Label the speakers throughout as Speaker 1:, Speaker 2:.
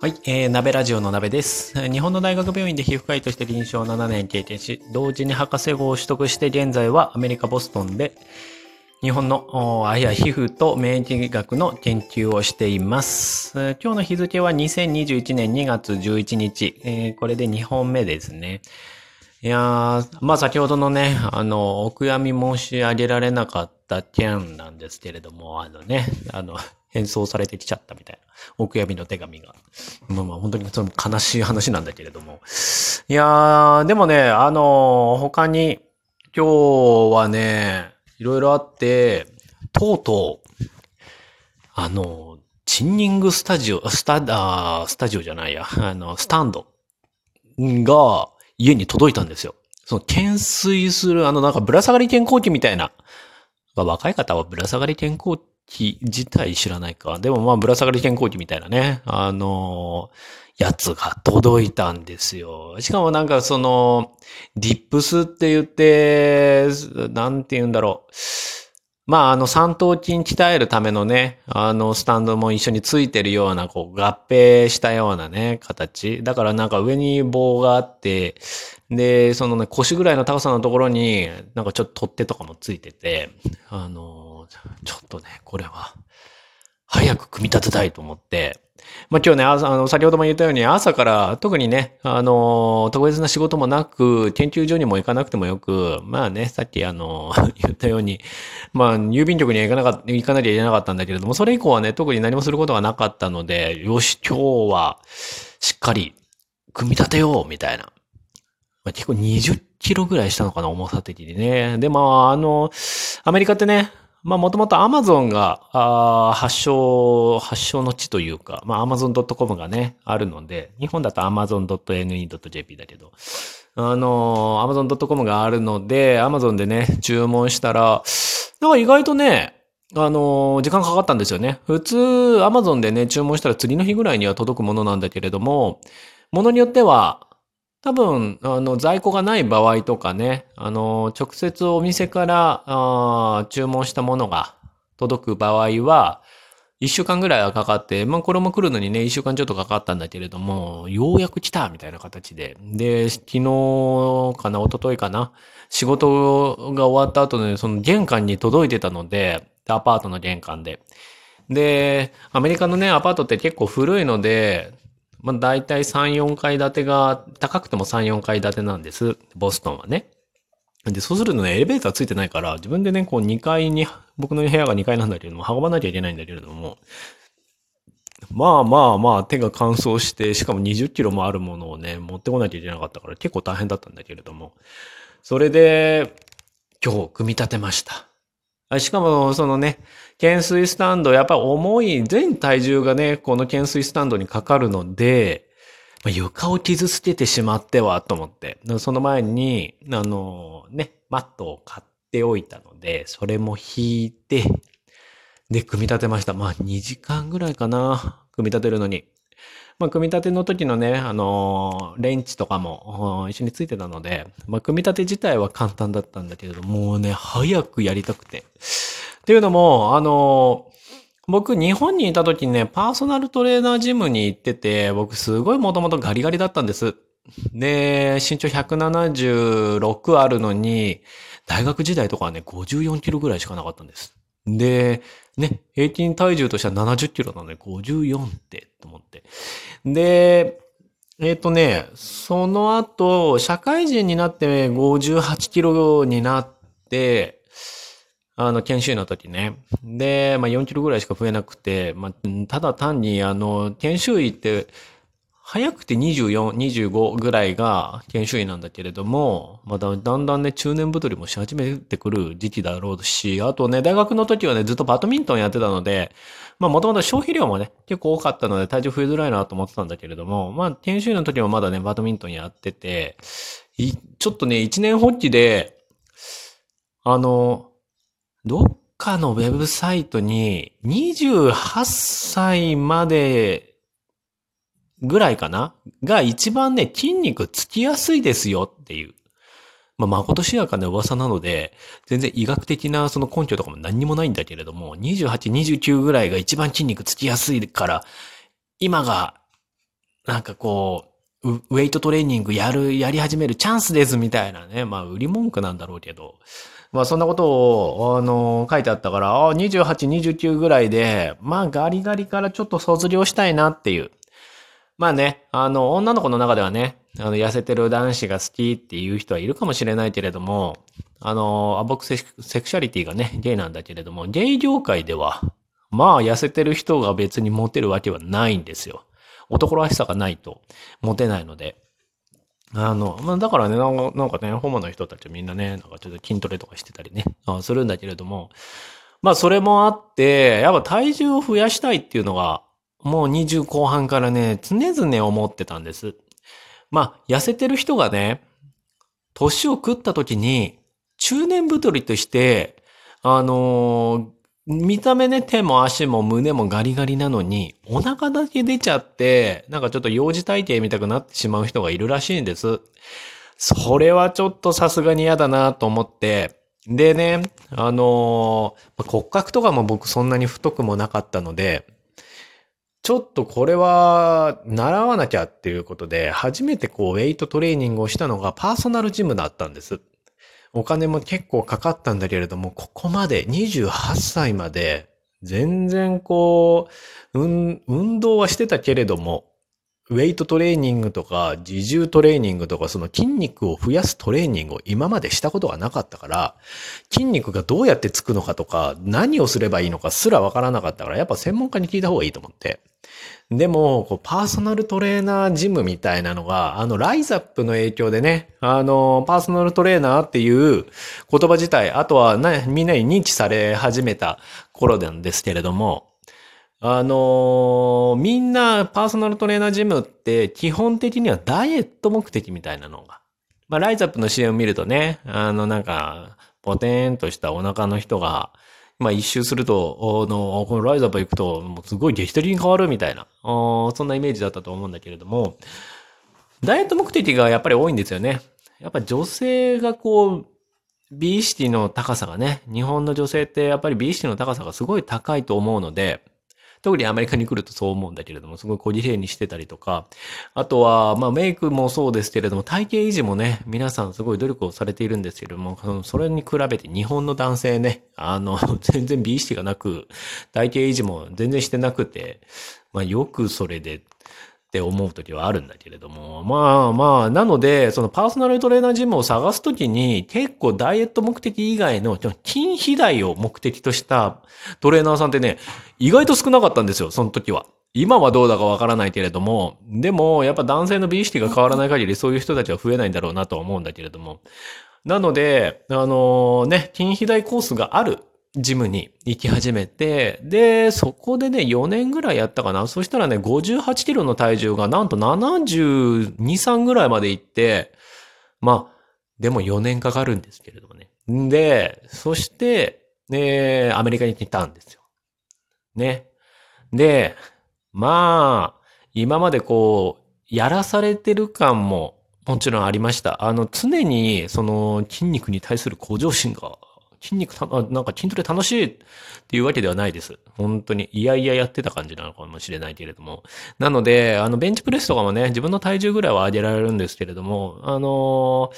Speaker 1: はい、えー、鍋ラジオの鍋です。日本の大学病院で皮膚科医として臨床7年経験し、同時に博士号を取得して現在はアメリカ・ボストンで日本のあいや皮膚と免疫学の研究をしています。今日の日付は2021年2月11日、えーこれで2本目ですね。いやー、まあ先ほどのね、あの、お悔やみ申し上げられなかった件なんですけれども、あのね、あの、変装されてきちゃったみたいな、お悔やみの手紙が。まあまあ本当にその悲しい話なんだけれども。いやー、でもね、あの、他に、今日はね、いろいろあって、とうとう、あの、チンニングスタジオ、スタ、あスタジオじゃないや、あの、スタンドが家に届いたんですよ。その懸垂する、あのなんかぶら下がり健康器みたいな。若い方はぶら下がり健康器自体知らないか。でもまあぶら下がり健康器みたいなね。あのやつが届いたんですよ。しかもなんかその、ディップスって言って、なんて言うんだろう。まあ、あの、三頭筋鍛えるためのね、あの、スタンドも一緒についてるような、こう、合併したようなね、形。だからなんか上に棒があって、で、そのね、腰ぐらいの高さのところに、なんかちょっと取っ手とかもついてて、あの、ちょっとね、これは、早く組み立てたいと思って、まあ今日ね、あの、先ほども言ったように朝から特にね、あの、特別な仕事もなく、研究所にも行かなくてもよく、まあね、さっきあの、言ったように、まあ郵便局には行かなかった、行かなきゃいけなかったんだけれども、それ以降はね、特に何もすることがなかったので、よし、今日は、しっかり、組み立てよう、みたいな。まあ、結構20キロぐらいしたのかな、重さ的にね。で、まあ、あの、アメリカってね、まあ、もともとアマゾンが、あー発祥、発祥の地というか、まあ、amazon.com がね、あるので、日本だと amazon.ne.jp だけど、あの、amazon.com があるので、amazon でね、注文したら、なんか意外とね、あの、時間かかったんですよね。普通、Amazon でね、注文したら次の日ぐらいには届くものなんだけれども、ものによっては、多分、あの、在庫がない場合とかね、あの、直接お店から、あ注文したものが届く場合は、一週間ぐらいはかかって、まあ、これも来るのにね、一週間ちょっとかかったんだけれども、ようやく来たみたいな形で。で、昨日かな、一昨日かな、仕事が終わった後で、その玄関に届いてたので、アパートの玄関で。で、アメリカのね、アパートって結構古いので、まあ、大体3、4階建てが、高くても3、4階建てなんです。ボストンはね。で、そうするとね、エレベーターついてないから、自分でね、こう2階に、僕の部屋が2階なんだけれども、運ばなきゃいけないんだけれども、まあまあまあ、手が乾燥して、しかも20キロもあるものをね、持ってこなきゃいけなかったから、結構大変だったんだけれども、それで、今日、組み立てました。しかも、そのね、懸垂スタンド、やっぱ重い、全体重がね、この懸垂スタンドにかかるので、まあ床を傷つけてしまっては、と思って。その前に、あの、ね、マットを買っておいたので、それも引いて、で、組み立てました。まあ、2時間ぐらいかな。組み立てるのに。まあ、組み立ての時のね、あのーレンチとかも一緒についてたので、まあ、組み立て自体は簡単だったんだけれど、もうね、早くやりたくて。っていうのも、あのー僕、日本にいた時にね、パーソナルトレーナージムに行ってて、僕すごいもともとガリガリだったんです。で、身長176あるのに、大学時代とかはね、54キロぐらいしかなかったんです。で、ね、平均体重としては70キロなので、54って、と思って。で、えっ、とね、その後、社会人になって58キロになって、あの、研修医の時ね。で、まあ4キロぐらいしか増えなくて、まあ、ただ単に、あの、研修医って、早くて24、25ぐらいが研修医なんだけれども、まだだんだんね、中年太りもし始めてくる時期だろうし、あとね、大学の時はね、ずっとバドミントンやってたので、まあもともと消費量もね、結構多かったので体重増えづらいなと思ってたんだけれども、まあ研修医の時もまだね、バドミントンやってて、いちょっとね、一年発起で、あの、どっかのウェブサイトに28歳までぐらいかな？が一番ね、筋肉つきやすいですよっていう。まあ、まことしやかな噂なので、全然医学的なその根拠とかも何にもないんだけれども、28、29ぐらいが一番筋肉つきやすいから、今がなんかこう、ウェイトトレーニングやる、やり始めるチャンスですみたいなね。まあ、売り文句なんだろうけど。まあ、そんなことを、あの、書いてあったから、あ28、29ぐらいで、まあ、ガリガリからちょっと卒業したいなっていう。まあね、あの、女の子の中ではね、あの、痩せてる男子が好きっていう人はいるかもしれないけれども、あの、僕セクシャリティがね、ゲイなんだけれども、ゲイ業界では、まあ、痩せてる人が別にモテるわけはないんですよ。男らしさがないと、モテないので。あの、まあ、だからね、なんかね、ホモの人たちみんなね、なんかちょっと筋トレとかしてたりね、するんだけれども、まあ、それもあって、やっぱ体重を増やしたいっていうのが、もう20後半からね、常々思ってたんです。まあ、痩せてる人がね、年を食った時に、中年太りとして、あのー、見た目ね、手も足も胸もガリガリなのに、お腹だけ出ちゃって、なんかちょっと幼児体型みたくなってしまう人がいるらしいんです。それはちょっとさすがに嫌だなと思って、でね、あのー、骨格とかも僕そんなに太くもなかったので、ちょっとこれは習わなきゃっていうことで、初めてこうウェイトトレーニングをしたのがパーソナルジムだったんです。お金も結構かかったんだけれども、ここまで28歳まで全然こう、運動はしてたけれども、ウェイトトレーニングとか、自重トレーニングとか、その筋肉を増やすトレーニングを今までしたことがなかったから、筋肉がどうやってつくのかとか、何をすればいいのかすらわからなかったから、やっぱ専門家に聞いた方がいいと思って。でも、こうパーソナルトレーナージムみたいなのが、あの、ライザップの影響でね、あの、パーソナルトレーナーっていう言葉自体、あとはな、みんなに認知され始めた頃なんですけれども、あのー、みんなパーソナルトレーナージムって基本的にはダイエット目的みたいなのが。まあ、ライズアップの CM 見るとね、あの、なんか、ポテンとしたお腹の人が、まあ一周すると、の、このライズアップ行くと、もうすごい劇的に変わるみたいな、そんなイメージだったと思うんだけれども、ダイエット目的がやっぱり多いんですよね。やっぱ女性がこう、美意識の高さがね、日本の女性ってやっぱり美意識の高さがすごい高いと思うので、特にアメリカに来るとそう思うんだけれども、すごい小綺麗にしてたりとか、あとは、まあメイクもそうですけれども、体型維持もね、皆さんすごい努力をされているんですけれども、それに比べて日本の男性ね、あの、全然美意識がなく、体型維持も全然してなくて、まあよくそれで、って思う時はあるんだけれども。まあまあ、なので、そのパーソナルトレーナージムを探すときに、結構ダイエット目的以外の筋肥大を目的としたトレーナーさんってね、意外と少なかったんですよ、その時は。今はどうだかわからないけれども、でも、やっぱ男性の美意識が変わらない限り、そういう人たちは増えないんだろうなとは思うんだけれども。なので、あのー、ね、筋肥大コースがあるジムに行き始めて、で、そこでね、4年ぐらいやったかな。そしたらね、58キロの体重がなんと72、3ぐらいまで行って、まあ、でも4年かかるんですけれどもね。んで、そして、ね、アメリカに来たんですよ。ね。で、まあ、今までこう、やらされてる感ももちろんありました。あの、常に、その、筋肉に対する向上心が筋肉た、なんか筋トレ楽しいっていうわけではないです。本当に。いやいややってた感じなのかもしれないけれども。なので、あの、ベンチプレスとかもね、自分の体重ぐらいは上げられるんですけれども、あのー、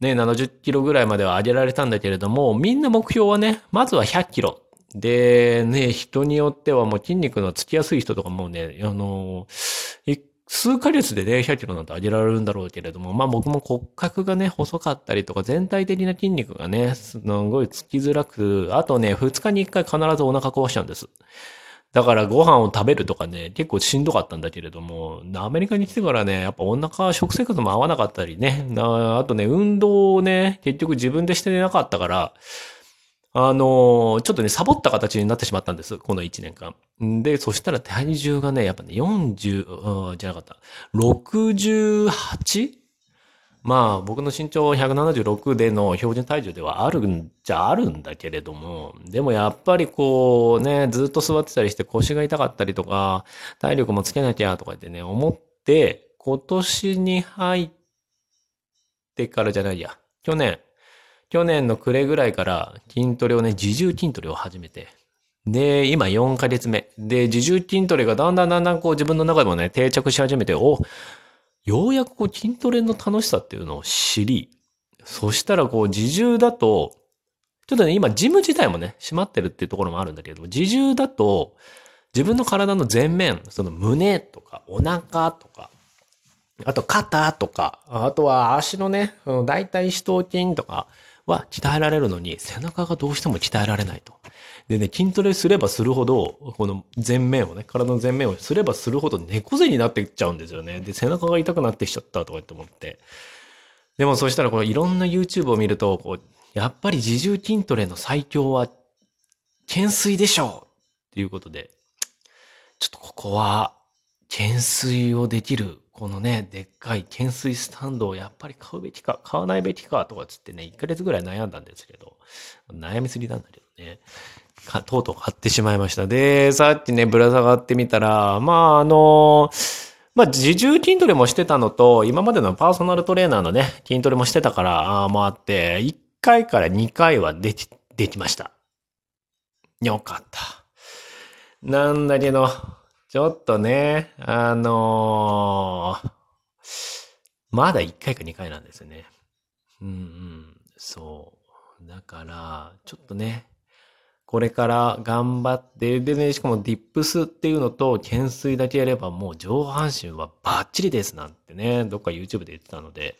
Speaker 1: ね、70キロぐらいまでは上げられたんだけれども、みんな目標はね、まずは100キロ。で、ね、人によってはもう筋肉のつきやすい人とかもね、あのー、数ヶ月でね、100キロなんて上げられるんだろうけれども、まあ僕も骨格がね、細かったりとか、全体的な筋肉がね、すんごいつきづらく、あとね、2日に1回必ずお腹壊しちゃうんです。だからご飯を食べるとかね、結構しんどかったんだけれども、アメリカに来てからね、やっぱお腹、食生活も合わなかったりね、あとね、運動をね、結局自分でしてなかったから、あの、ちょっとね、サボった形になってしまったんです。この1年間。で、そしたら体重がね、やっぱね、40、じゃなかった。68? まあ、僕の身長176での標準体重ではあるんじゃあるんだけれども、でもやっぱりこうね、ずっと座ってたりして腰が痛かったりとか、体力もつけなきゃとかってね、思って、今年に入ってからじゃないや、去年、去年の暮れぐらいから筋トレをね、自重筋トレを始めて。で、今4ヶ月目。で、自重筋トレがだんだんだんだんこう自分の中でもね、定着し始めて、お、ようやくこう筋トレの楽しさっていうのを知り、そしたらこう自重だと、ちょっとね、今ジム自体もね、閉まってるっていうところもあるんだけども、自重だと、自分の体の前面、その胸とかお腹とか、あと肩とか、あとは足のね、大腿四頭筋とかは鍛えられるのに、背中がどうしても鍛えられないと。でね、筋トレすればするほど、この前面をね、体の前面をすればするほど猫背になっていっちゃうんですよね。で、背中が痛くなってきちゃったとかって思って。でもそしたらこのいろんな YouTube を見ると、こう、やっぱり自重筋トレの最強は、懸垂でしょうっていうことで、ちょっとここは、懸垂をできる、このね、でっかい懸垂スタンドをやっぱり買うべきか、買わないべきか、とかつってね、1ヶ月ぐらい悩んだんですけど、悩みすぎなんだけどね。か、とうとう買ってしまいました。で、さっきね、ぶら下がってみたら、まあ、あのまあ、自重筋トレもしてたのと、今までのパーソナルトレーナーのね、筋トレもしてたから、あもあって、1回から2回はでき、できました。よかった。なんだけど、ちょっとね、あのー、まだ1回か2回なんですよね。うんうん、そう。だから、ちょっとね、これから頑張って、でね、しかもディップスっていうのと懸垂だけやればもう上半身はバッチリですなんてね、どっか YouTube で言ってたので、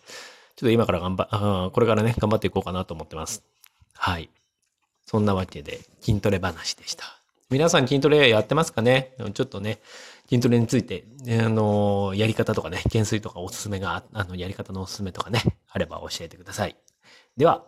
Speaker 1: ちょっと今から頑張、これからね、頑張っていこうかなと思ってます。はい。そんなわけで、筋トレ話でした。皆さん筋トレやってますかね？ちょっとね、筋トレについて、あの、やり方とかね、減水とかおすすめが、あの、やり方のおすすめとかね、あれば教えてください。では、